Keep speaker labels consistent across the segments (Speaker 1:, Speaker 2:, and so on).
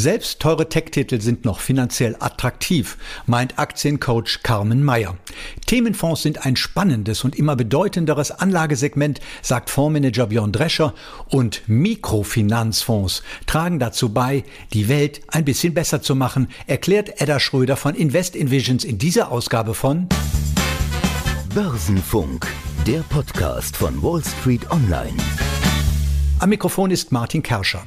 Speaker 1: Selbst teure Tech-Titel sind noch finanziell attraktiv, meint Aktiencoach Carmen Meyer. Themenfonds sind ein spannendes und immer bedeutenderes Anlagesegment, sagt Fondsmanager Björn Drescher, und Mikrofinanzfonds tragen dazu bei, die Welt ein bisschen besser zu machen, erklärt Edda Schröder von Invest Invisions in dieser Ausgabe von
Speaker 2: Börsenfunk, der Podcast von Wall Street Online.
Speaker 1: Am Mikrofon ist Martin Kerscher.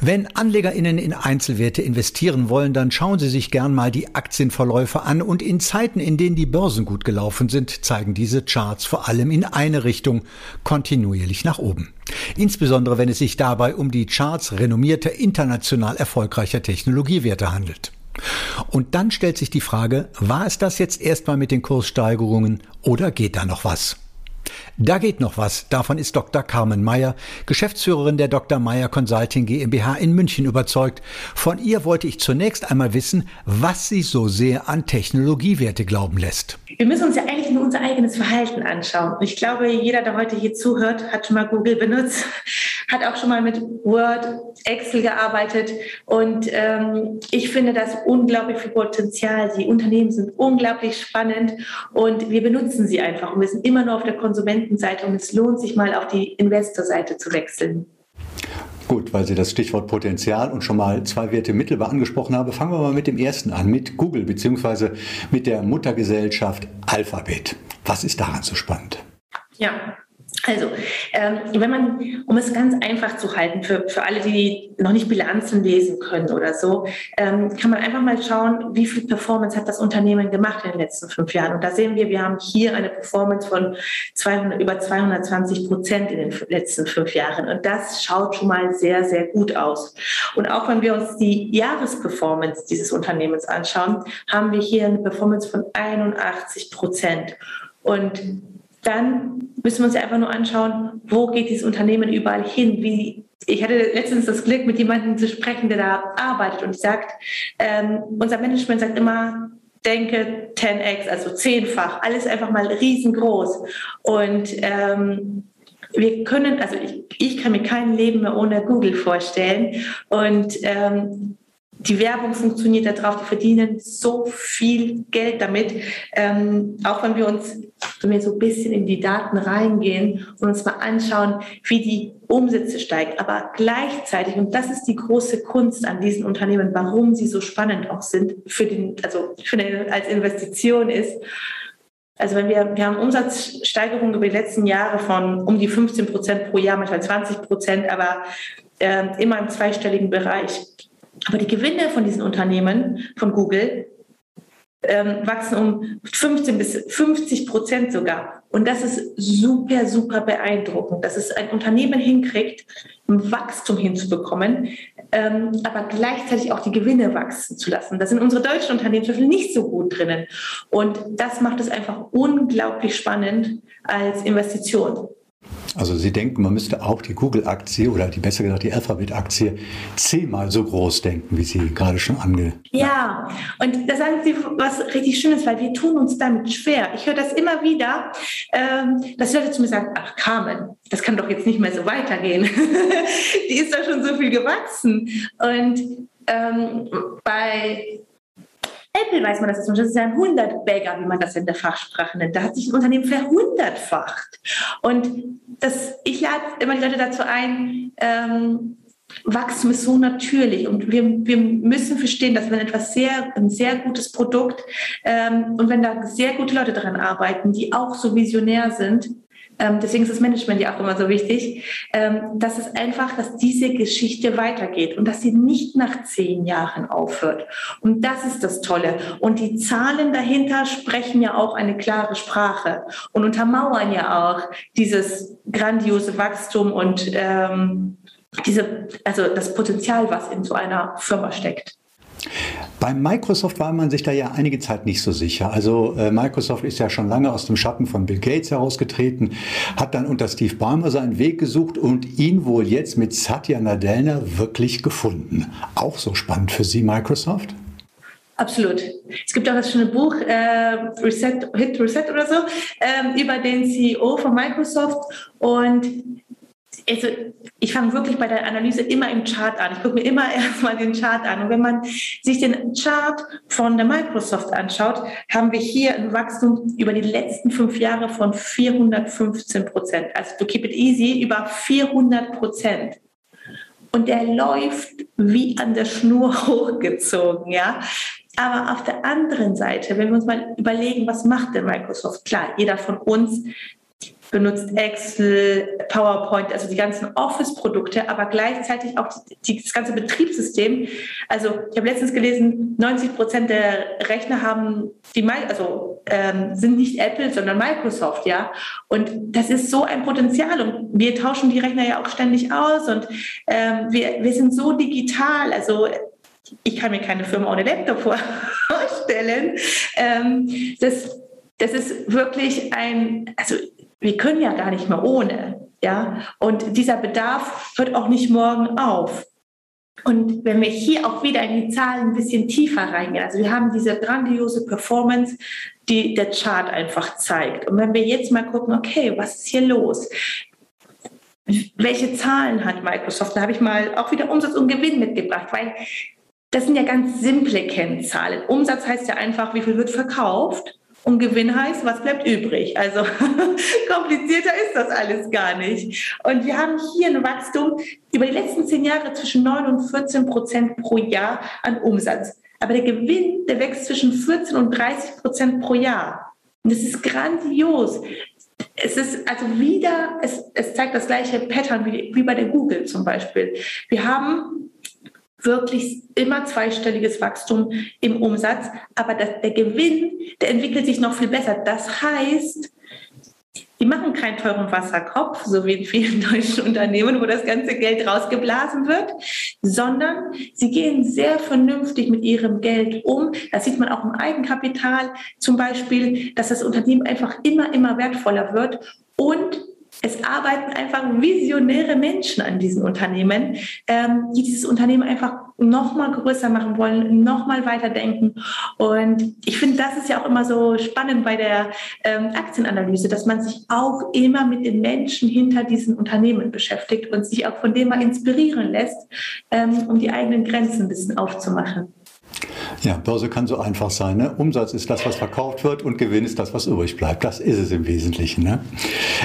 Speaker 1: Wenn AnlegerInnen in Einzelwerte investieren wollen, dann schauen Sie sich gern mal die Aktienverläufe an und in Zeiten, in denen die Börsen gut gelaufen sind, zeigen diese Charts vor allem in eine Richtung kontinuierlich nach oben. Insbesondere wenn es sich dabei um die Charts renommierter international erfolgreicher Technologiewerte handelt. Und dann stellt sich die Frage, war es das jetzt erstmal mit den Kurssteigerungen oder geht da noch was? Da geht noch was. Davon ist Dr. Carmen Meyer, Geschäftsführerin der Dr. Meyer Consulting GmbH in München überzeugt. Von ihr wollte ich zunächst einmal wissen, was sie so sehr an Technologiewerte glauben lässt.
Speaker 3: Wir müssen uns ja eigentlich nur unser eigenes Verhalten anschauen. Ich glaube, jeder, der heute hier zuhört, hat schon mal Google benutzt, hat auch schon mal mit Word, Excel gearbeitet. Und ähm, ich finde das unglaublich viel Potenzial. Die Unternehmen sind unglaublich spannend und wir benutzen sie einfach. Und wir sind immer nur auf der Konsumentenseite und es lohnt sich mal auf die Investorseite zu wechseln.
Speaker 1: Gut, weil Sie das Stichwort Potenzial und schon mal zwei Werte mittelbar angesprochen haben, fangen wir mal mit dem ersten an, mit Google bzw. mit der Muttergesellschaft Alphabet. Was ist daran so spannend?
Speaker 3: Ja, also, ähm, wenn man, um es ganz einfach zu halten, für, für alle, die noch nicht Bilanzen lesen können oder so, ähm, kann man einfach mal schauen, wie viel Performance hat das Unternehmen gemacht in den letzten fünf Jahren. Und da sehen wir, wir haben hier eine Performance von 200, über 220 Prozent in den letzten fünf Jahren. Und das schaut schon mal sehr, sehr gut aus. Und auch wenn wir uns die Jahresperformance dieses Unternehmens anschauen, haben wir hier eine Performance von 81 Prozent. Und dann müssen wir uns ja einfach nur anschauen, wo geht dieses Unternehmen überall hin? Wie, ich hatte letztens das Glück, mit jemandem zu sprechen, der da arbeitet und sagt, ähm, unser Management sagt immer, denke 10x, also zehnfach, alles einfach mal riesengroß. Und ähm, wir können, also ich, ich kann mir kein Leben mehr ohne Google vorstellen. Und ähm, die Werbung funktioniert da drauf, die verdienen so viel Geld damit. Ähm, auch wenn wir uns wenn wir so ein bisschen in die Daten reingehen und uns mal anschauen, wie die Umsätze steigen, aber gleichzeitig, und das ist die große Kunst an diesen Unternehmen, warum sie so spannend auch sind für den, also für den, als Investition ist, also wenn wir, wir haben Umsatzsteigerungen über die letzten Jahre von um die 15 Prozent pro Jahr, manchmal 20 Prozent, aber äh, immer im zweistelligen Bereich. Aber die Gewinne von diesen Unternehmen, von Google, ähm, wachsen um 15 bis 50 Prozent sogar. Und das ist super, super beeindruckend, dass es ein Unternehmen hinkriegt, ein Wachstum hinzubekommen, ähm, aber gleichzeitig auch die Gewinne wachsen zu lassen. Da sind unsere deutschen Unternehmen zum Beispiel nicht so gut drinnen. Und das macht es einfach unglaublich spannend als Investition.
Speaker 1: Also Sie denken, man müsste auch die Google-Aktie oder die besser gesagt die Alphabet-Aktie zehnmal so groß denken, wie Sie gerade schon ange.
Speaker 3: Ja, und da sagen Sie was richtig Schönes, weil wir tun uns damit schwer. Ich höre das immer wieder, ähm, dass Leute zu mir sagen, ach Carmen, das kann doch jetzt nicht mehr so weitergehen. die ist doch schon so viel gewachsen. Und ähm, bei Apple weiß man das jetzt, das ist ja ein Hundertbagger, wie man das in der Fachsprache nennt. Da hat sich ein Unternehmen verhundertfacht. Und das, ich lade immer die Leute dazu ein, ähm, Wachstum ist so natürlich und wir, wir müssen verstehen, dass wenn etwas sehr, ein sehr gutes Produkt ähm, und wenn da sehr gute Leute daran arbeiten, die auch so visionär sind, ähm, deswegen ist das Management ja auch immer so wichtig, ähm, dass es einfach, dass diese Geschichte weitergeht und dass sie nicht nach zehn Jahren aufhört. Und das ist das Tolle. Und die Zahlen dahinter sprechen ja auch eine klare Sprache und untermauern ja auch dieses grandiose Wachstum und ähm, diese, also das Potenzial, was in so einer Firma steckt.
Speaker 1: Bei Microsoft war man sich da ja einige Zeit nicht so sicher. Also äh, Microsoft ist ja schon lange aus dem Schatten von Bill Gates herausgetreten, hat dann unter Steve Ballmer seinen Weg gesucht und ihn wohl jetzt mit Satya Nadella wirklich gefunden. Auch so spannend für Sie, Microsoft?
Speaker 3: Absolut. Es gibt auch das schöne Buch äh, Reset, Hit Reset oder so ähm, über den CEO von Microsoft und also ich fange wirklich bei der Analyse immer im Chart an. Ich gucke mir immer erstmal den Chart an. Und wenn man sich den Chart von der Microsoft anschaut, haben wir hier ein Wachstum über die letzten fünf Jahre von 415 Prozent. Also to keep it easy, über 400 Prozent. Und der läuft wie an der Schnur hochgezogen, ja. Aber auf der anderen Seite, wenn wir uns mal überlegen, was macht denn Microsoft? Klar, jeder von uns benutzt Excel, PowerPoint, also die ganzen Office-Produkte, aber gleichzeitig auch die, das ganze Betriebssystem. Also ich habe letztens gelesen, 90 Prozent der Rechner haben die, also ähm, sind nicht Apple, sondern Microsoft, ja. Und das ist so ein Potenzial und wir tauschen die Rechner ja auch ständig aus und ähm, wir, wir sind so digital, also ich kann mir keine Firma ohne Laptop vorstellen. Ähm, das, das ist wirklich ein, also wir können ja gar nicht mehr ohne. Ja, und dieser Bedarf hört auch nicht morgen auf. Und wenn wir hier auch wieder in die Zahlen ein bisschen tiefer reingehen, also wir haben diese grandiose Performance, die der Chart einfach zeigt. Und wenn wir jetzt mal gucken, okay, was ist hier los? Welche Zahlen hat Microsoft? Da habe ich mal auch wieder Umsatz und Gewinn mitgebracht, weil das sind ja ganz simple Kennzahlen. Umsatz heißt ja einfach, wie viel wird verkauft. Und Gewinn heißt, was bleibt übrig? Also komplizierter ist das alles gar nicht. Und wir haben hier ein Wachstum über die letzten zehn Jahre zwischen 9 und 14 Prozent pro Jahr an Umsatz. Aber der Gewinn, der wächst zwischen 14 und 30 Prozent pro Jahr. Und das ist grandios. Es ist also wieder, es, es zeigt das gleiche Pattern wie, wie bei der Google zum Beispiel. Wir haben wirklich immer zweistelliges Wachstum im Umsatz, aber das, der Gewinn, der entwickelt sich noch viel besser. Das heißt, die machen keinen teuren Wasserkopf, so wie in vielen deutschen Unternehmen, wo das ganze Geld rausgeblasen wird, sondern sie gehen sehr vernünftig mit ihrem Geld um. Das sieht man auch im Eigenkapital zum Beispiel, dass das Unternehmen einfach immer, immer wertvoller wird und es arbeiten einfach visionäre Menschen an diesen Unternehmen, ähm, die dieses Unternehmen einfach noch mal größer machen wollen, noch mal weiterdenken. Und ich finde, das ist ja auch immer so spannend bei der ähm, Aktienanalyse, dass man sich auch immer mit den Menschen hinter diesen Unternehmen beschäftigt und sich auch von dem mal inspirieren lässt, ähm, um die eigenen Grenzen ein bisschen aufzumachen.
Speaker 1: Ja, Börse kann so einfach sein. Ne? Umsatz ist das, was verkauft wird und Gewinn ist das, was übrig bleibt. Das ist es im Wesentlichen. Ne?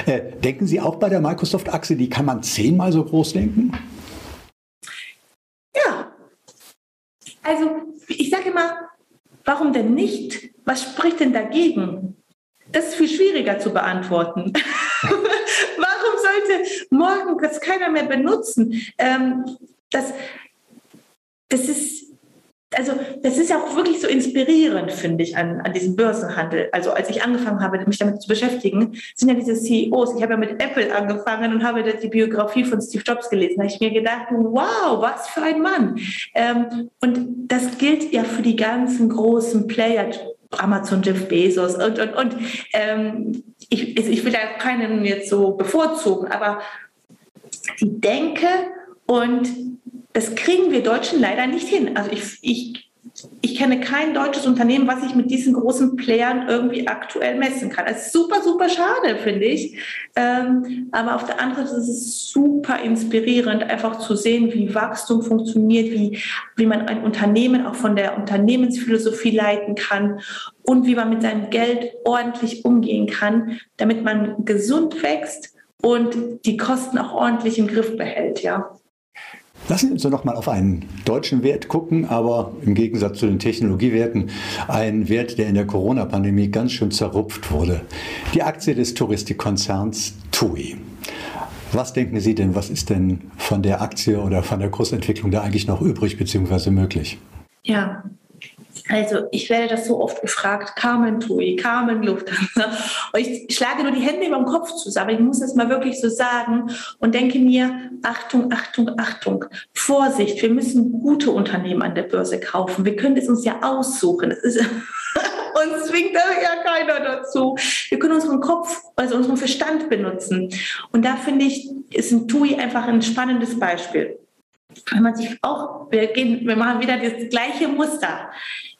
Speaker 1: Äh, denken Sie auch bei der Microsoft-Achse, die kann man zehnmal so groß denken?
Speaker 3: Ja. Also ich sage immer, warum denn nicht? Was spricht denn dagegen? Das ist viel schwieriger zu beantworten. warum sollte morgen das keiner mehr benutzen? Ähm, das, das ist also das ist ja auch wirklich so inspirierend, finde ich, an, an diesem Börsenhandel. Also als ich angefangen habe, mich damit zu beschäftigen, sind ja diese CEOs. Ich habe ja mit Apple angefangen und habe die Biografie von Steve Jobs gelesen. Da habe ich mir gedacht, wow, was für ein Mann. Ähm, und das gilt ja für die ganzen großen Player, Amazon, Jeff Bezos und, und, und. Ähm, ich, also ich will da keinen jetzt so bevorzugen, aber die Denke und das kriegen wir Deutschen leider nicht hin. Also ich, ich, ich kenne kein deutsches Unternehmen, was sich mit diesen großen Playern irgendwie aktuell messen kann. Das ist super, super schade, finde ich. Ähm, aber auf der anderen Seite ist es super inspirierend, einfach zu sehen, wie Wachstum funktioniert, wie, wie man ein Unternehmen auch von der Unternehmensphilosophie leiten kann und wie man mit seinem Geld ordentlich umgehen kann, damit man gesund wächst und die Kosten auch ordentlich im Griff behält, ja.
Speaker 1: Lassen Sie uns noch mal auf einen deutschen Wert gucken, aber im Gegensatz zu den Technologiewerten ein Wert, der in der Corona-Pandemie ganz schön zerrupft wurde. Die Aktie des Touristikkonzerns TUI. Was denken Sie denn, was ist denn von der Aktie oder von der Kursentwicklung da eigentlich noch übrig bzw. möglich?
Speaker 3: Ja, also ich werde das so oft gefragt, Carmen Tui, Carmen Lufthansa. Und ich schlage nur die Hände über den Kopf zusammen. Ich muss das mal wirklich so sagen und denke mir, Achtung, Achtung, Achtung, Vorsicht, wir müssen gute Unternehmen an der Börse kaufen. Wir können es uns ja aussuchen. Es ist uns zwingt da ja keiner dazu. Wir können unseren Kopf, also unseren Verstand benutzen. Und da finde ich, ist ein TUI einfach ein spannendes Beispiel wenn man sich auch, wir, gehen, wir machen wieder das gleiche Muster.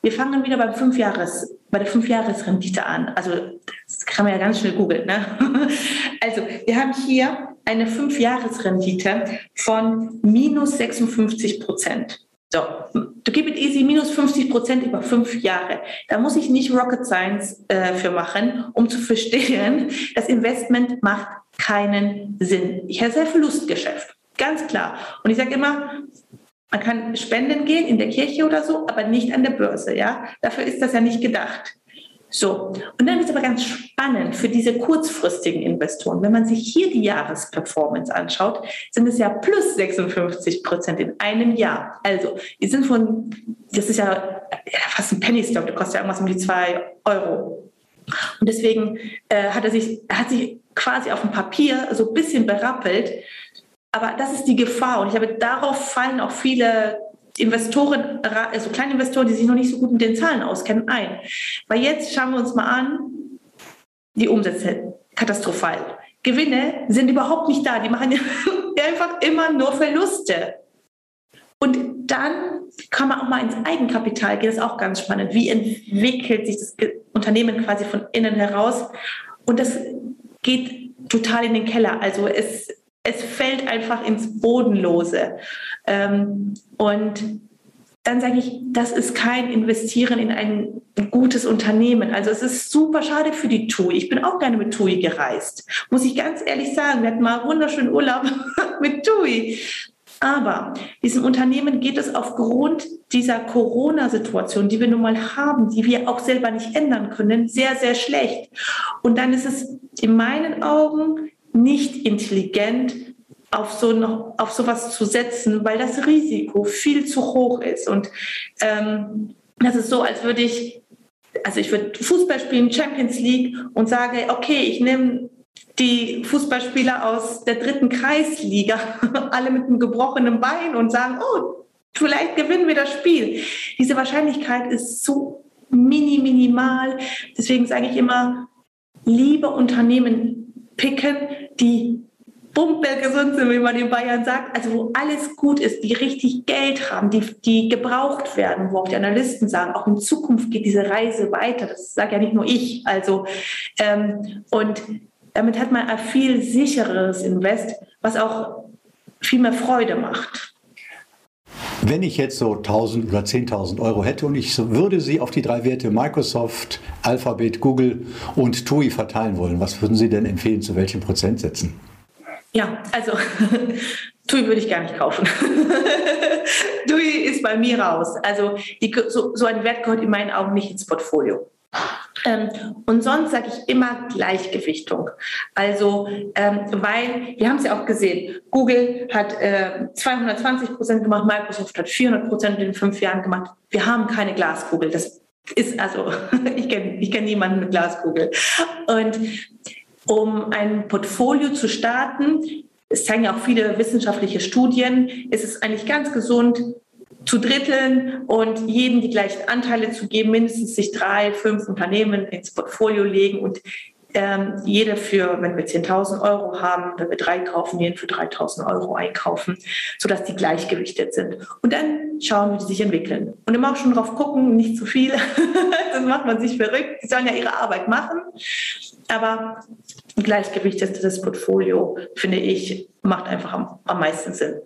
Speaker 3: Wir fangen wieder beim Fünfjahres, bei der Fünfjahresrendite an. Also das kann man ja ganz schnell googeln. Ne? Also wir haben hier eine Fünfjahresrendite von minus 56 Prozent. So, to keep it easy, minus 50 Prozent über fünf Jahre. Da muss ich nicht Rocket Science äh, für machen, um zu verstehen, das Investment macht keinen Sinn. Ich habe sehr Verlustgeschäft, ganz klar. Und ich sage immer, man kann spenden gehen in der Kirche oder so, aber nicht an der Börse. Ja, dafür ist das ja nicht gedacht. So, und dann ist aber ganz spannend für diese kurzfristigen Investoren. Wenn man sich hier die Jahresperformance anschaut, sind es ja plus 56 Prozent in einem Jahr. Also, die sind von, das ist ja, ja fast ein Penny Stock, der kostet ja irgendwas um die zwei Euro. Und deswegen äh, hat er sich, hat sich quasi auf dem Papier so ein bisschen berappelt. Aber das ist die Gefahr. Und ich habe darauf fallen auch viele Investoren, also kleine Investoren, die sich noch nicht so gut mit den Zahlen auskennen, ein. Weil jetzt schauen wir uns mal an, die Umsätze katastrophal. Gewinne sind überhaupt nicht da. Die machen einfach immer nur Verluste. Und dann kann man auch mal ins Eigenkapital gehen. Das ist auch ganz spannend. Wie entwickelt sich das Unternehmen quasi von innen heraus? Und das geht total in den Keller. Also es es fällt einfach ins Bodenlose. Ähm, und dann sage ich, das ist kein Investieren in ein gutes Unternehmen. Also es ist super schade für die TUI. Ich bin auch gerne mit TUI gereist. Muss ich ganz ehrlich sagen, wir hatten mal wunderschönen Urlaub mit TUI. Aber diesem Unternehmen geht es aufgrund dieser Corona-Situation, die wir nun mal haben, die wir auch selber nicht ändern können, sehr, sehr schlecht. Und dann ist es in meinen Augen nicht intelligent, auf so noch, auf sowas zu setzen, weil das Risiko viel zu hoch ist. Und ähm, das ist so, als würde ich, also ich würde Fußball spielen, Champions League und sage, okay, ich nehme die Fußballspieler aus der dritten Kreisliga, alle mit einem gebrochenen Bein und sagen, oh, vielleicht gewinnen wir das Spiel. Diese Wahrscheinlichkeit ist so mini, minimal. Deswegen sage ich immer, liebe Unternehmen picken, die bumpelgesund sind, wie man in Bayern sagt, also wo alles gut ist, die richtig Geld haben, die, die gebraucht werden, wo auch die Analysten sagen, auch in Zukunft geht diese Reise weiter. Das sage ja nicht nur ich. Also ähm, und damit hat man ein viel sichereres Invest, was auch viel mehr Freude macht.
Speaker 1: Wenn ich jetzt so 1000 oder 10.000 Euro hätte und ich würde sie auf die drei Werte Microsoft, Alphabet, Google und TUI verteilen wollen, was würden Sie denn empfehlen, zu welchen Prozentsätzen?
Speaker 3: Ja, also TUI würde ich gar nicht kaufen. TUI ist bei mir raus. Also die, so, so ein Wert gehört in meinen Augen nicht ins Portfolio. Ähm, und sonst sage ich immer Gleichgewichtung. Also, ähm, weil wir haben es ja auch gesehen, Google hat äh, 220 Prozent gemacht, Microsoft hat 400 Prozent in fünf Jahren gemacht. Wir haben keine Glaskugel. Das ist also, ich kenne ich kenn niemanden mit Glaskugel. Und um ein Portfolio zu starten, es zeigen ja auch viele wissenschaftliche Studien, ist es eigentlich ganz gesund, zu dritteln und jedem die gleichen Anteile zu geben, mindestens sich drei, fünf Unternehmen ins Portfolio legen und ähm, jeder für, wenn wir 10.000 Euro haben, wenn wir drei kaufen, jeden für 3.000 Euro einkaufen, sodass die gleichgewichtet sind. Und dann schauen, wie die sich entwickeln. Und immer auch schon drauf gucken, nicht zu viel, dann macht man sich verrückt. Die sollen ja ihre Arbeit machen. Aber ein gleichgewichtetes Portfolio, finde ich, macht einfach am, am meisten Sinn.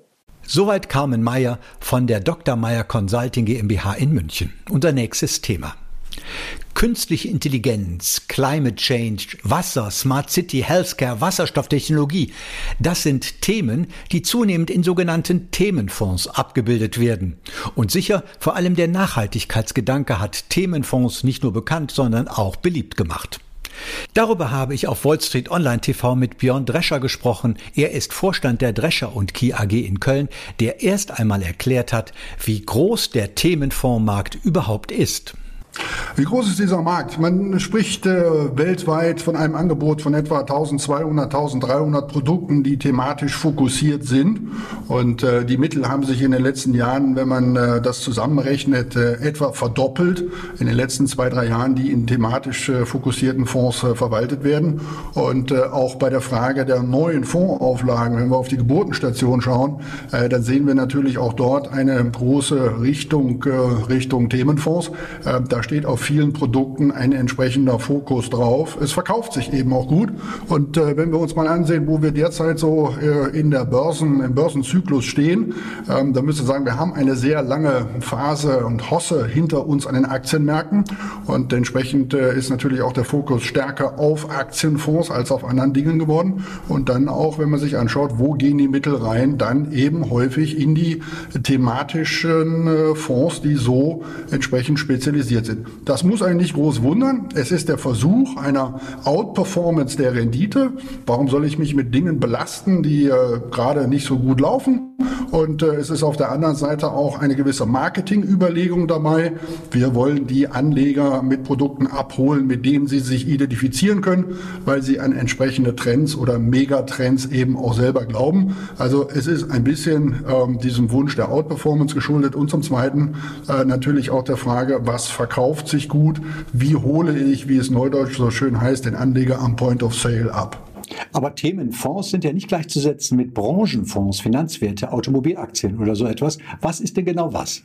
Speaker 1: Soweit Carmen Meyer von der Dr. Meyer Consulting GmbH in München. Unser nächstes Thema. Künstliche Intelligenz, Climate Change, Wasser, Smart City, Healthcare, Wasserstofftechnologie, das sind Themen, die zunehmend in sogenannten Themenfonds abgebildet werden. Und sicher, vor allem der Nachhaltigkeitsgedanke hat Themenfonds nicht nur bekannt, sondern auch beliebt gemacht. Darüber habe ich auf Wall Street Online TV mit Björn Drescher gesprochen. Er ist Vorstand der Drescher und Key AG in Köln, der erst einmal erklärt hat, wie groß der Themenfondsmarkt überhaupt ist.
Speaker 4: Wie groß ist dieser Markt? Man spricht äh, weltweit von einem Angebot von etwa 1200, 1300 Produkten, die thematisch fokussiert sind. Und äh, die Mittel haben sich in den letzten Jahren, wenn man äh, das zusammenrechnet, äh, etwa verdoppelt. In den letzten zwei, drei Jahren, die in thematisch äh, fokussierten Fonds äh, verwaltet werden. Und auch bei der Frage der neuen Fondsauflagen, wenn wir auf die Geburtenstation schauen, dann sehen wir natürlich auch dort eine große Richtung, Richtung Themenfonds. Da steht auf vielen Produkten ein entsprechender Fokus drauf. Es verkauft sich eben auch gut. Und äh, wenn wir uns mal ansehen, wo wir derzeit so äh, in der Börsen, im Börsenzyklus stehen, ähm, dann wir sagen, wir haben eine sehr lange Phase und Hosse hinter uns an den Aktienmärkten. Und entsprechend äh, ist natürlich auch der Fokus stärker auf Aktienfonds als auf anderen Dingen geworden. Und dann auch, wenn man sich anschaut, wo gehen die Mittel rein, dann eben häufig in die thematischen äh, Fonds, die so entsprechend spezialisiert sind. Das muss einen nicht groß wundern. Es ist der Versuch einer Outperformance der Rendite. Warum soll ich mich mit Dingen belasten, die äh, gerade nicht so gut laufen? Und äh, es ist auf der anderen Seite auch eine gewisse Marketingüberlegung dabei. Wir wollen die Anleger mit Produkten abholen, mit denen sie sich identifizieren können, weil sie an entsprechende Trends oder Megatrends eben auch selber glauben. Also es ist ein bisschen ähm, diesem Wunsch der Outperformance geschuldet und zum Zweiten äh, natürlich auch der Frage, was verkauft sich sich gut, wie hole ich, wie es neudeutsch so schön heißt, den Anleger am Point of Sale ab.
Speaker 1: Aber Themenfonds sind ja nicht gleichzusetzen mit Branchenfonds, Finanzwerte, Automobilaktien oder so etwas. Was ist denn genau was?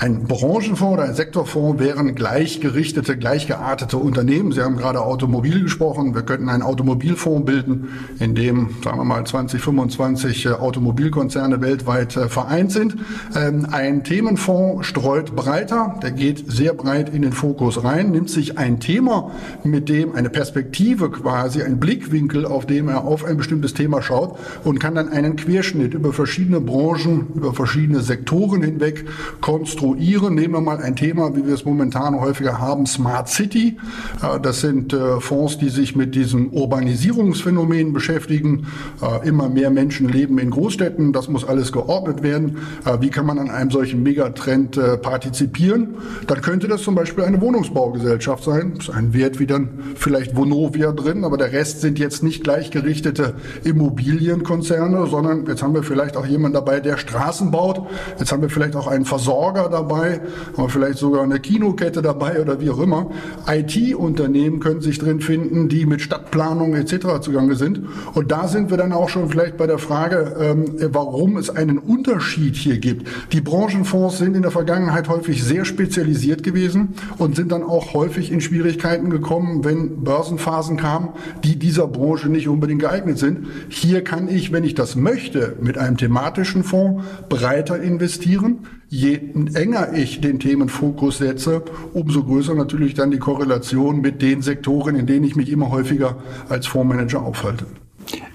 Speaker 4: Ein Branchenfonds oder ein Sektorfonds wären gleichgerichtete, gleichgeartete Unternehmen. Sie haben gerade Automobil gesprochen. Wir könnten einen Automobilfonds bilden, in dem, sagen wir mal, 20, 25 äh, Automobilkonzerne weltweit äh, vereint sind. Ähm, ein Themenfonds streut breiter, der geht sehr breit in den Fokus rein, nimmt sich ein Thema, mit dem eine Perspektive quasi, ein Blickwinkel, auf dem er auf ein bestimmtes Thema schaut und kann dann einen Querschnitt über verschiedene Branchen, über verschiedene Sektoren hinweg konstruieren konstruieren. Nehmen wir mal ein Thema, wie wir es momentan häufiger haben, Smart City. Äh, das sind äh, Fonds, die sich mit diesem Urbanisierungsphänomen beschäftigen. Äh, immer mehr Menschen leben in Großstädten. Das muss alles geordnet werden. Wie kann man an einem solchen Megatrend partizipieren? Dann könnte das zum Beispiel eine Wohnungsbaugesellschaft sein. Das ist ein Wert wie dann vielleicht Vonovia drin, aber der Rest sind jetzt nicht gleichgerichtete Immobilienkonzerne, sondern jetzt haben wir vielleicht auch jemanden dabei, der Straßen baut. Jetzt haben wir vielleicht auch einen Versorger dabei dabei, aber vielleicht sogar eine Kinokette dabei oder wie auch immer. IT-Unternehmen können sich drin finden, die mit Stadtplanung etc. zugange sind. Und da sind wir dann auch schon vielleicht bei der Frage, ähm, warum es einen Unterschied hier gibt. Die Branchenfonds sind in der Vergangenheit häufig sehr spezialisiert gewesen und sind dann auch häufig in Schwierigkeiten gekommen, wenn Börsenphasen kamen, die dieser Branche nicht unbedingt geeignet sind. Hier kann ich, wenn ich das möchte, mit einem thematischen Fonds breiter investieren je enger ich den Themenfokus setze, umso größer natürlich dann die Korrelation mit den Sektoren, in denen ich mich immer häufiger als Fondsmanager aufhalte.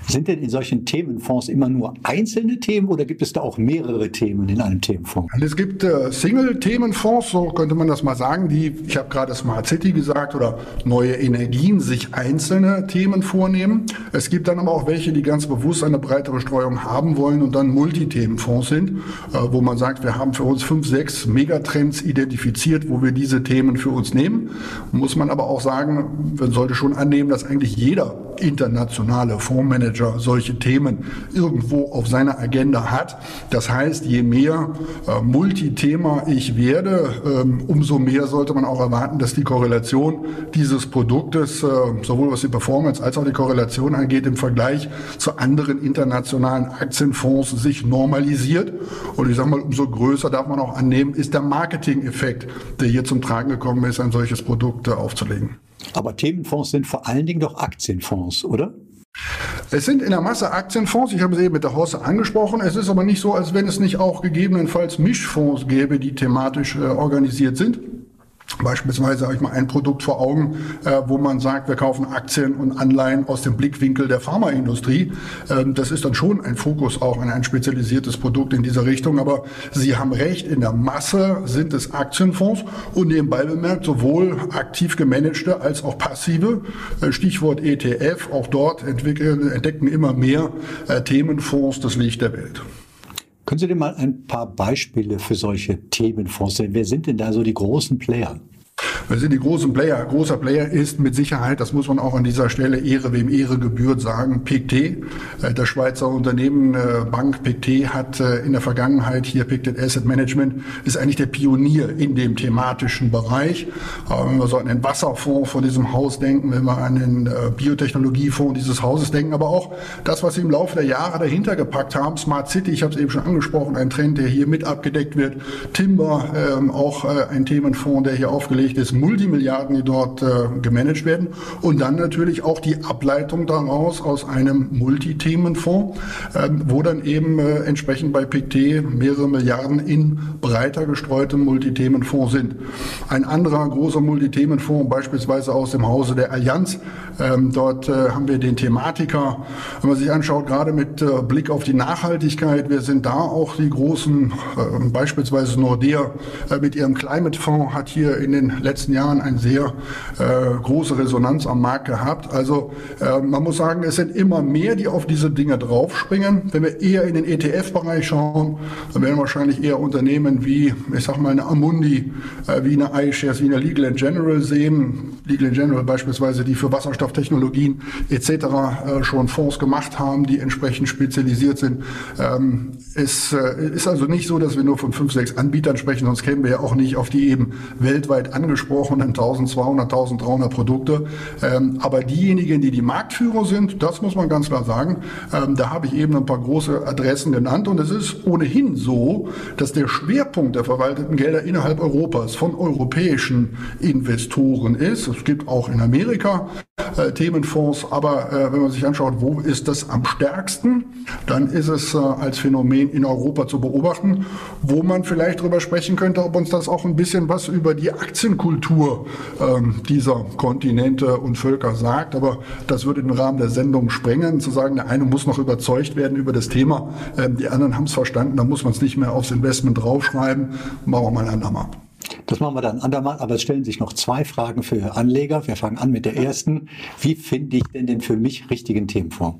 Speaker 1: Sind denn in solchen Themenfonds immer nur einzelne Themen oder gibt es da auch mehrere Themen in einem Themenfonds?
Speaker 4: Es gibt äh, Single-Themenfonds, so könnte man das mal sagen, die, ich habe gerade Smart City gesagt, oder neue Energien, sich einzelne Themen vornehmen. Es gibt dann aber auch welche, die ganz bewusst eine breitere Streuung haben wollen und dann Multithemenfonds sind, äh, wo man sagt, wir haben für uns fünf, sechs Megatrends identifiziert, wo wir diese Themen für uns nehmen. Muss man aber auch sagen, man sollte schon annehmen, dass eigentlich jeder internationale Fondsmanager solche Themen irgendwo auf seiner Agenda hat. Das heißt, je mehr äh, Multithema ich werde, ähm, umso mehr sollte man auch erwarten, dass die Korrelation dieses Produktes, äh, sowohl was die Performance als auch die Korrelation angeht, im Vergleich zu anderen internationalen Aktienfonds sich normalisiert. Und ich sage mal, umso größer darf man auch annehmen, ist der Marketing-Effekt, der hier zum Tragen gekommen ist, ein solches Produkt äh, aufzulegen.
Speaker 1: Aber Themenfonds sind vor allen Dingen doch Aktienfonds, oder?
Speaker 4: Es sind in der Masse Aktienfonds, ich habe es eben mit der Hosse angesprochen. Es ist aber nicht so, als wenn es nicht auch gegebenenfalls Mischfonds gäbe, die thematisch äh, organisiert sind. Beispielsweise habe ich mal ein Produkt vor Augen, äh, wo man sagt, wir kaufen Aktien und Anleihen aus dem Blickwinkel der Pharmaindustrie. Ähm, das ist dann schon ein Fokus auch an ein spezialisiertes Produkt in dieser Richtung. Aber Sie haben recht, in der Masse sind es Aktienfonds und nebenbei bemerkt sowohl aktiv gemanagte als auch passive. Äh, Stichwort ETF, auch dort entwickeln, entdecken immer mehr äh, Themenfonds das Licht der Welt.
Speaker 1: Können Sie denn mal ein paar Beispiele für solche Themenfonds nennen? Wer sind denn da so die großen Player?
Speaker 4: Wir sind die großen Player. Großer Player ist mit Sicherheit, das muss man auch an dieser Stelle Ehre wem Ehre gebührt sagen, PICT. Das Schweizer Unternehmen Bank PICT hat in der Vergangenheit hier Pictet Asset Management ist eigentlich der Pionier in dem thematischen Bereich. Wenn wir so an den Wasserfonds von diesem Haus denken, wenn wir an den Biotechnologiefonds dieses Hauses denken, aber auch das, was sie im Laufe der Jahre dahinter gepackt haben, Smart City, ich habe es eben schon angesprochen, ein Trend, der hier mit abgedeckt wird. Timber, ähm, auch äh, ein Themenfonds, der hier aufgelegt ist, Multimilliarden, die dort äh, gemanagt werden. Und dann natürlich auch die Ableitung daraus aus einem Multithemenfonds, ähm, wo dann eben äh, entsprechend bei PICT mehrere Milliarden in breiter gestreutem Multithemenfonds sind. Ein anderer großer Multithemenfonds, beispielsweise aus dem Hause der Allianz, ähm, dort äh, haben wir den Thematiker. Wenn man sich anschaut, gerade mit äh, Blick auf die Nachhaltigkeit, wir sind da auch die großen, äh, beispielsweise Nordea äh, mit ihrem Climate Fonds hat hier in den letzten Jahren eine sehr äh, große Resonanz am Markt gehabt. Also äh, man muss sagen, es sind immer mehr, die auf diese Dinge draufspringen. Wenn wir eher in den ETF-Bereich schauen, dann werden wahrscheinlich eher Unternehmen wie, ich sag mal, eine Amundi, wie eine iShares, wie eine Legal General sehen. Legal General beispielsweise, die für Wasserstofftechnologien etc. Äh, schon Fonds gemacht haben, die entsprechend spezialisiert sind. Ähm, es äh, ist also nicht so, dass wir nur von fünf, sechs Anbietern sprechen, sonst kämen wir ja auch nicht auf die eben weltweit angesprochenen 1200, 1300 Produkte. Ähm, aber diejenigen, die die Marktführer sind, das muss man ganz klar sagen, ähm, da habe ich eben ein paar große Adressen genannt und es ist ohnehin so, dass der Schwerpunkt der verwalteten Gelder innerhalb Europas von europäischen Investoren ist. Es gibt auch in Amerika äh, Themenfonds, aber äh, wenn man sich anschaut, wo ist das am stärksten, dann ist es äh, als Phänomen in Europa zu beobachten, wo man vielleicht darüber sprechen könnte, ob uns das auch ein bisschen was über die Aktienkultur ähm, dieser Kontinente und Völker sagt. Aber das würde den Rahmen der Sendung sprengen, zu sagen, der eine muss noch überzeugt werden über das Thema, ähm, die anderen haben es verstanden, da muss man es nicht mehr aufs Investment draufschreiben. Machen wir mal ein andermal.
Speaker 1: Das machen wir dann andermal, aber es stellen sich noch zwei Fragen für Anleger. Wir fangen an mit der ersten. Wie finde ich denn den für mich richtigen Themenfonds?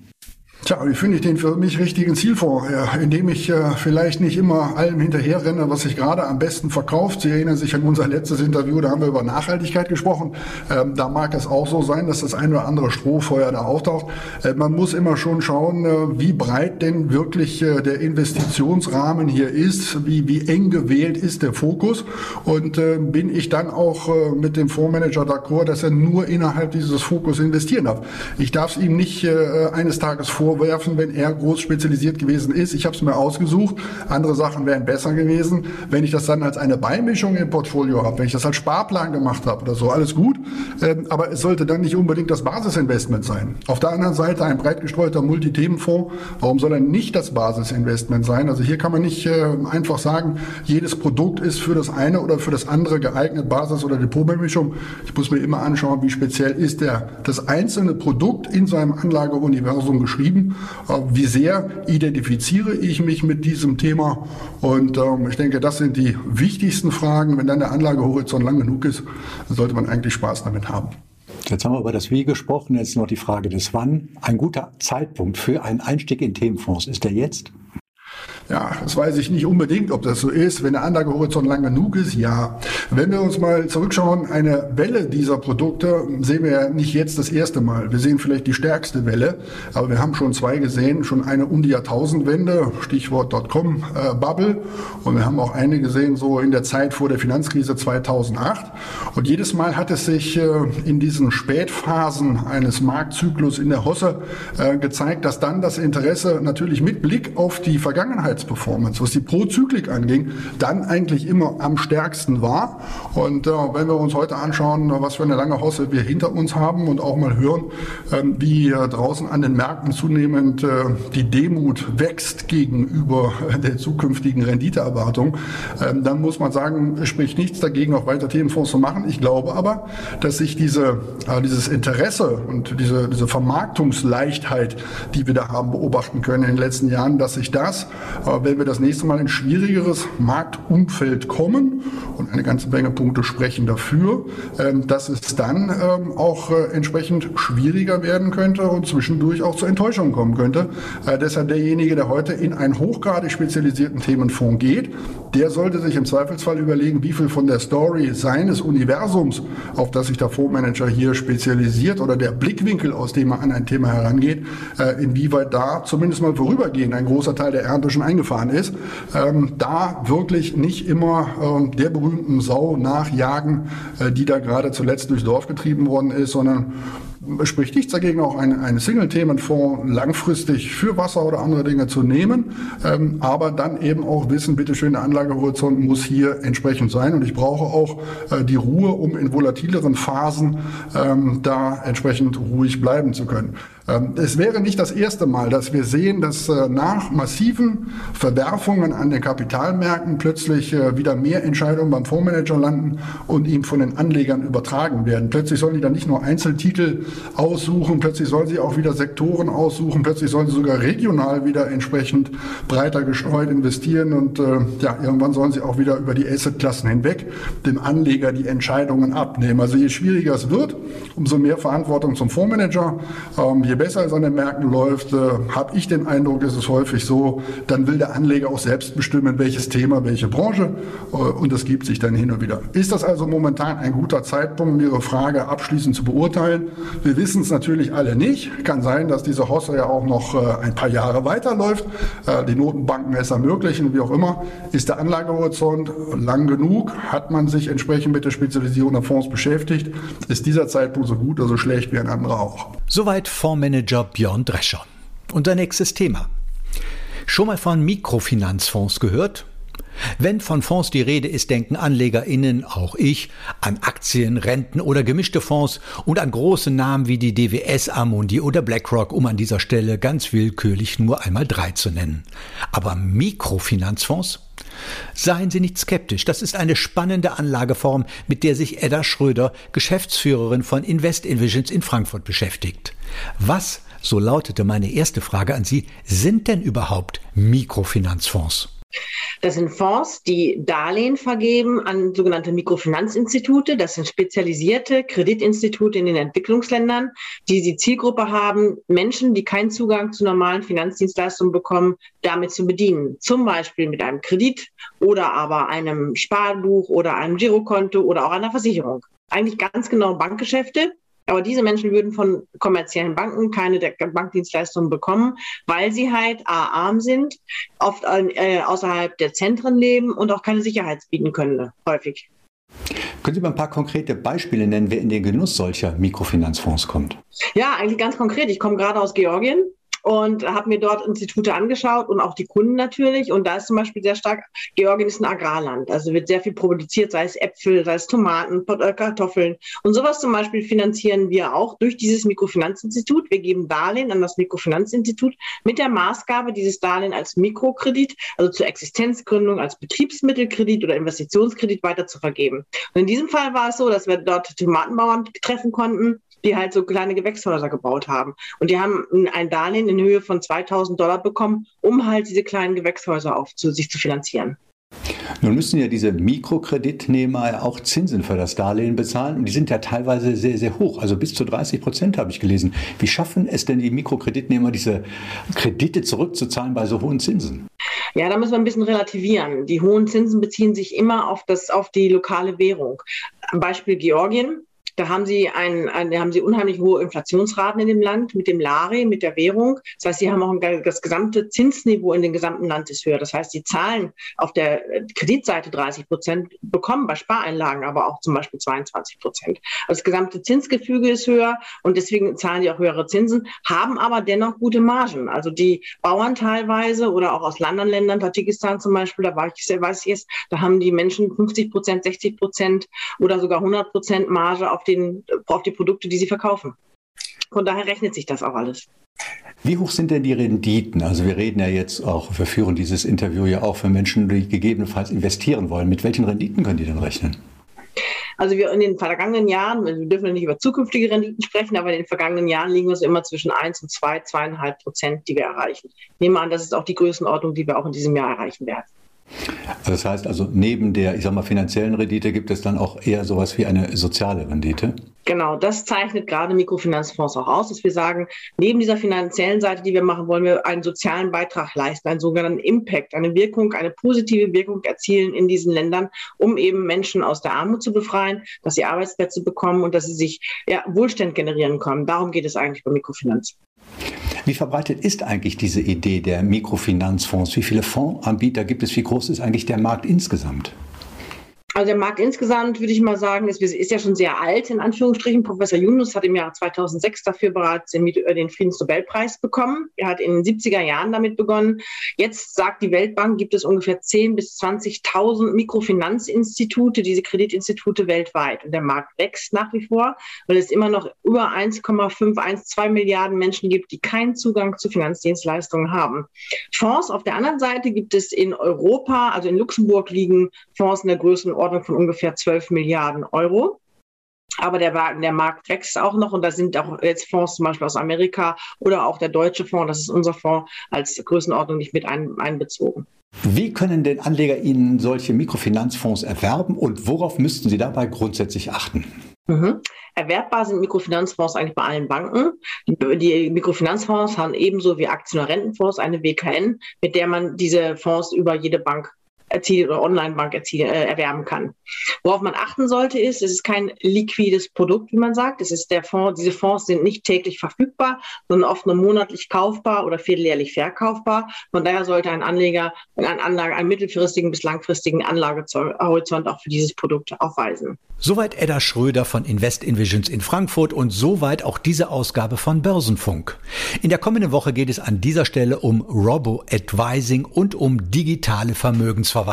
Speaker 4: Tja, wie finde ich den für mich richtigen Zielfonds? Ja, indem ich äh, vielleicht nicht immer allem hinterherrenne, was sich gerade am besten verkauft. Sie erinnern sich an unser letztes Interview, da haben wir über Nachhaltigkeit gesprochen. Ähm, da mag es auch so sein, dass das ein oder andere Strohfeuer da auftaucht. Äh, man muss immer schon schauen, äh, wie breit denn wirklich äh, der Investitionsrahmen hier ist, wie, wie eng gewählt ist der Fokus. Und äh, bin ich dann auch äh, mit dem Fondsmanager d'accord, dass er nur innerhalb dieses Fokus investieren darf. Ich darf es ihm nicht eines Tages vor vorwerfen, wenn er groß spezialisiert gewesen ist. Ich habe es mir ausgesucht. Andere Sachen wären besser gewesen. Wenn ich das dann als eine Beimischung im Portfolio habe, wenn ich das als Sparplan gemacht habe oder so, alles gut. Ähm, aber es sollte dann nicht unbedingt das Basisinvestment sein. Auf der anderen Seite ein breit gestreuter Multithemenfonds. Warum soll er nicht das Basisinvestment sein? Also hier kann man nicht äh, einfach sagen, jedes Produkt ist für das eine oder für das andere geeignet, Basis- oder Depotbeimischung. Ich muss mir immer anschauen, wie speziell ist der, das einzelne Produkt in seinem Anlageuniversum geschrieben äh, wie sehr identifiziere ich mich mit diesem Thema? Und ähm, ich denke, das sind die wichtigsten Fragen. Wenn dann der Anlagehorizont lang genug ist, sollte man eigentlich Spaß damit haben.
Speaker 1: Jetzt haben wir über das Wie gesprochen, jetzt noch die Frage des Wann. Ein guter Zeitpunkt für einen Einstieg in Themenfonds, ist der jetzt?
Speaker 4: Ja, das weiß ich nicht unbedingt, ob das so ist. Wenn der Anlagehorizont lang genug ist, ja. Wenn wir uns mal zurückschauen, eine Welle dieser Produkte sehen wir ja nicht jetzt das erste Mal. Wir sehen vielleicht die stärkste Welle, aber wir haben schon zwei gesehen, schon eine um die Jahrtausendwende, Stichwort Dotcom-Bubble. Äh, und wir haben auch eine gesehen, so in der Zeit vor der Finanzkrise 2008. Und jedes Mal hat es sich äh, in diesen Spätphasen eines Marktzyklus in der Hosse äh, gezeigt, dass dann das Interesse natürlich mit Blick auf die Vergangenheit Sicherheitsperformance, was die Prozyklik anging, dann eigentlich immer am stärksten war. Und äh, wenn wir uns heute anschauen, was für eine lange Hosse wir hinter uns haben und auch mal hören, äh, wie äh, draußen an den Märkten zunehmend äh, die Demut wächst gegenüber der zukünftigen Renditeerwartung, ähm, dann muss man sagen, spricht nichts dagegen, auch weiter Themenfonds zu machen. Ich glaube aber, dass sich diese, äh, dieses Interesse und diese, diese Vermarktungsleichtheit, die wir da haben beobachten können in den letzten Jahren, dass sich das wenn wir das nächste Mal in schwierigeres Marktumfeld kommen und eine ganze Menge Punkte sprechen dafür, ähm, dass es dann ähm, auch äh, entsprechend schwieriger werden könnte und zwischendurch auch zu Enttäuschungen kommen könnte. Äh, deshalb derjenige, der heute in einen hochgradig spezialisierten Themenfonds geht, der sollte sich im Zweifelsfall überlegen, wie viel von der Story seines Universums, auf das sich der Fondsmanager hier spezialisiert oder der Blickwinkel, aus dem er an ein Thema herangeht, äh, inwieweit da zumindest mal vorübergehend ein großer Teil der Ernte schon eingefahren ist. Ähm, da wirklich nicht immer ähm, der berühmten Sau nachjagen, äh, die da gerade zuletzt durchs Dorf getrieben worden ist, sondern spricht nichts dagegen, auch einen, einen Single-Themenfonds langfristig für Wasser oder andere Dinge zu nehmen, ähm, aber dann eben auch wissen, bitteschön, der Anlagehorizont muss hier entsprechend sein und ich brauche auch äh, die Ruhe, um in volatileren Phasen ähm, da entsprechend ruhig bleiben zu können. Ähm, es wäre nicht das erste Mal, dass wir sehen, dass äh, nach massiven Verwerfungen an den Kapitalmärkten plötzlich äh, wieder mehr Entscheidungen beim Fondsmanager landen und ihm von den Anlegern übertragen werden. Plötzlich sollen die dann nicht nur Einzeltitel aussuchen, plötzlich sollen sie auch wieder Sektoren aussuchen, plötzlich sollen sie sogar regional wieder entsprechend breiter gestreut investieren und äh, ja, irgendwann sollen sie auch wieder über die Assetklassen hinweg dem Anleger die Entscheidungen abnehmen. Also je schwieriger es wird, umso mehr Verantwortung zum Fondsmanager, ähm, je besser es an den Märkten läuft, äh, habe ich den Eindruck, ist es häufig so, dann will der Anleger auch selbst bestimmen, welches Thema, welche Branche äh, und das gibt sich dann hin und wieder. Ist das also momentan ein guter Zeitpunkt, um Ihre Frage abschließend zu beurteilen? Wir wissen es natürlich alle nicht. Kann sein, dass diese Hosse ja auch noch äh, ein paar Jahre weiterläuft. Äh, die Notenbanken es ermöglichen, wie auch immer. Ist der Anlagehorizont lang genug? Hat man sich entsprechend mit der Spezialisierung der Fonds beschäftigt? Ist dieser Zeitpunkt so gut oder so schlecht wie ein anderer auch?
Speaker 1: Soweit Fondsmanager Björn Drescher. Unser nächstes Thema. Schon mal von Mikrofinanzfonds gehört? Wenn von Fonds die Rede ist, denken AnlegerInnen, auch ich, an Aktien, Renten oder gemischte Fonds und an große Namen wie die DWS, Amundi oder BlackRock, um an dieser Stelle ganz willkürlich nur einmal drei zu nennen. Aber Mikrofinanzfonds? Seien Sie nicht skeptisch, das ist eine spannende Anlageform, mit der sich Edda Schröder, Geschäftsführerin von Invest Invisions in Frankfurt beschäftigt. Was, so lautete meine erste Frage an Sie, sind denn überhaupt Mikrofinanzfonds?
Speaker 5: Das sind Fonds, die Darlehen vergeben an sogenannte Mikrofinanzinstitute. Das sind spezialisierte Kreditinstitute in den Entwicklungsländern, die die Zielgruppe haben, Menschen, die keinen Zugang zu normalen Finanzdienstleistungen bekommen, damit zu bedienen. Zum Beispiel mit einem Kredit oder aber einem Sparbuch oder einem Girokonto oder auch einer Versicherung. Eigentlich ganz genau Bankgeschäfte, aber diese Menschen würden von kommerziellen Banken keine Bankdienstleistungen bekommen, weil sie halt A, arm sind, oft äh, außerhalb der Zentren leben und auch keine Sicherheit bieten können, häufig.
Speaker 1: Können Sie mal ein paar konkrete Beispiele nennen, wer in den Genuss solcher Mikrofinanzfonds kommt?
Speaker 5: Ja, eigentlich ganz konkret. Ich komme gerade aus Georgien und habe mir dort Institute angeschaut und auch die Kunden natürlich. Und da ist zum Beispiel sehr stark, Georgien ist ein Agrarland. Also wird sehr viel produziert, sei es Äpfel, sei es Tomaten, äh, Kartoffeln. Und sowas zum Beispiel finanzieren wir auch durch dieses Mikrofinanzinstitut. Wir geben Darlehen an das Mikrofinanzinstitut mit der Maßgabe, dieses Darlehen als Mikrokredit, also zur Existenzgründung, als Betriebsmittelkredit oder Investitionskredit weiter zu vergeben. Und in diesem Fall war es so, dass wir dort Tomatenbauern treffen konnten, die halt so kleine Gewächshäuser gebaut haben. Und die haben ein Darlehen in Höhe von 2000 Dollar bekommen, um halt diese kleinen Gewächshäuser auf zu, sich zu finanzieren.
Speaker 1: Nun müssen ja diese Mikrokreditnehmer auch Zinsen für das Darlehen bezahlen und die sind ja teilweise sehr, sehr hoch, also bis zu 30 Prozent habe ich gelesen. Wie schaffen es denn die Mikrokreditnehmer, diese Kredite zurückzuzahlen bei so hohen Zinsen?
Speaker 5: Ja, da müssen wir ein bisschen relativieren. Die hohen Zinsen beziehen sich immer auf, das, auf die lokale Währung. Beispiel Georgien. Da haben sie, ein, ein, haben sie unheimlich hohe Inflationsraten in dem Land mit dem Lari, mit der Währung. Das heißt, sie haben auch ein, das gesamte Zinsniveau in dem gesamten Land ist höher. Das heißt, sie zahlen auf der Kreditseite 30 Prozent, bekommen bei Spareinlagen aber auch zum Beispiel 22 Prozent. Also das gesamte Zinsgefüge ist höher und deswegen zahlen die auch höhere Zinsen, haben aber dennoch gute Margen. Also die Bauern teilweise oder auch aus anderen Ländern, Tadschikistan zum Beispiel, da war ich, weiß ich es, da haben die Menschen 50 Prozent, 60 Prozent oder sogar 100 Prozent Marge auf den, auf die Produkte, die sie verkaufen. Von daher rechnet sich das auch alles.
Speaker 1: Wie hoch sind denn die Renditen? Also wir reden ja jetzt auch, wir führen dieses Interview ja auch für Menschen, die gegebenenfalls investieren wollen. Mit welchen Renditen können die denn rechnen?
Speaker 5: Also wir in den vergangenen Jahren, wir dürfen nicht über zukünftige Renditen sprechen, aber in den vergangenen Jahren liegen wir so immer zwischen 1 und 2, 2,5 Prozent, die wir erreichen. Ich nehme an, das ist auch die Größenordnung, die wir auch in diesem Jahr erreichen werden.
Speaker 1: Also das heißt also, neben der, ich sag mal, finanziellen Rendite gibt es dann auch eher sowas wie eine soziale Rendite?
Speaker 5: Genau, das zeichnet gerade Mikrofinanzfonds auch aus, dass wir sagen, neben dieser finanziellen Seite, die wir machen, wollen wir einen sozialen Beitrag leisten, einen sogenannten Impact, eine Wirkung, eine positive Wirkung erzielen in diesen Ländern, um eben Menschen aus der Armut zu befreien, dass sie Arbeitsplätze bekommen und dass sie sich ja, Wohlstand generieren können. Darum geht es eigentlich bei Mikrofinanz.
Speaker 1: Wie verbreitet ist eigentlich diese Idee der Mikrofinanzfonds? Wie viele Fondsanbieter gibt es? Wie groß ist eigentlich der Markt insgesamt?
Speaker 5: Also der Markt insgesamt, würde ich mal sagen, ist, ist, ja schon sehr alt, in Anführungsstrichen. Professor Yunus hat im Jahr 2006 dafür bereits den, äh, den Friedensnobelpreis bekommen. Er hat in den 70er Jahren damit begonnen. Jetzt sagt die Weltbank, gibt es ungefähr 10.000 bis 20.000 Mikrofinanzinstitute, diese Kreditinstitute weltweit. Und der Markt wächst nach wie vor, weil es immer noch über 1,5, 1,2 Milliarden Menschen gibt, die keinen Zugang zu Finanzdienstleistungen haben. Fonds auf der anderen Seite gibt es in Europa, also in Luxemburg liegen Fonds in der Größenordnung Größenordnung von ungefähr 12 Milliarden Euro. Aber der, der Markt wächst auch noch und da sind auch jetzt Fonds zum Beispiel aus Amerika oder auch der deutsche Fonds, das ist unser Fonds, als Größenordnung nicht mit ein, einbezogen.
Speaker 1: Wie können denn Anleger Ihnen solche Mikrofinanzfonds erwerben und worauf müssten Sie dabei grundsätzlich achten?
Speaker 5: Mhm. Erwerbbar sind Mikrofinanzfonds eigentlich bei allen Banken. Die, Mikrofinanzfonds haben ebenso wie Aktien- oder Rentenfonds eine WKN, mit der man diese Fonds über jede Bank erzielen oder Online-Bank äh, erwerben kann. Worauf man achten sollte, ist, es ist kein liquides Produkt, wie man sagt. Es ist der Fonds, diese Fonds sind nicht täglich verfügbar, sondern oft nur monatlich kaufbar oder vierteljährlich verkaufbar. Von daher sollte ein Anleger ein Anlage, einen mittelfristigen bis langfristigen Anlagehorizont auch für dieses Produkt aufweisen.
Speaker 1: Soweit Edda Schröder von Invest Invisions in Frankfurt und soweit auch diese Ausgabe von Börsenfunk. In der kommenden Woche geht es an dieser Stelle um Robo-Advising und um digitale Vermögensverwaltung.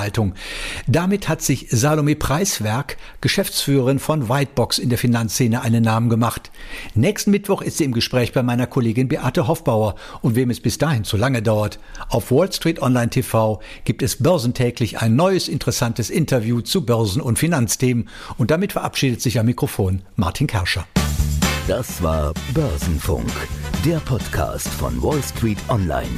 Speaker 1: Damit hat sich Salome Preiswerk, Geschäftsführerin von Whitebox in der Finanzszene, einen Namen gemacht. Nächsten Mittwoch ist sie im Gespräch bei meiner Kollegin Beate Hoffbauer und wem es bis dahin zu lange dauert. Auf Wall Street Online TV gibt es börsentäglich ein neues interessantes Interview zu Börsen- und Finanzthemen und damit verabschiedet sich am Mikrofon Martin Kerscher.
Speaker 2: Das war Börsenfunk, der Podcast von Wall Street Online.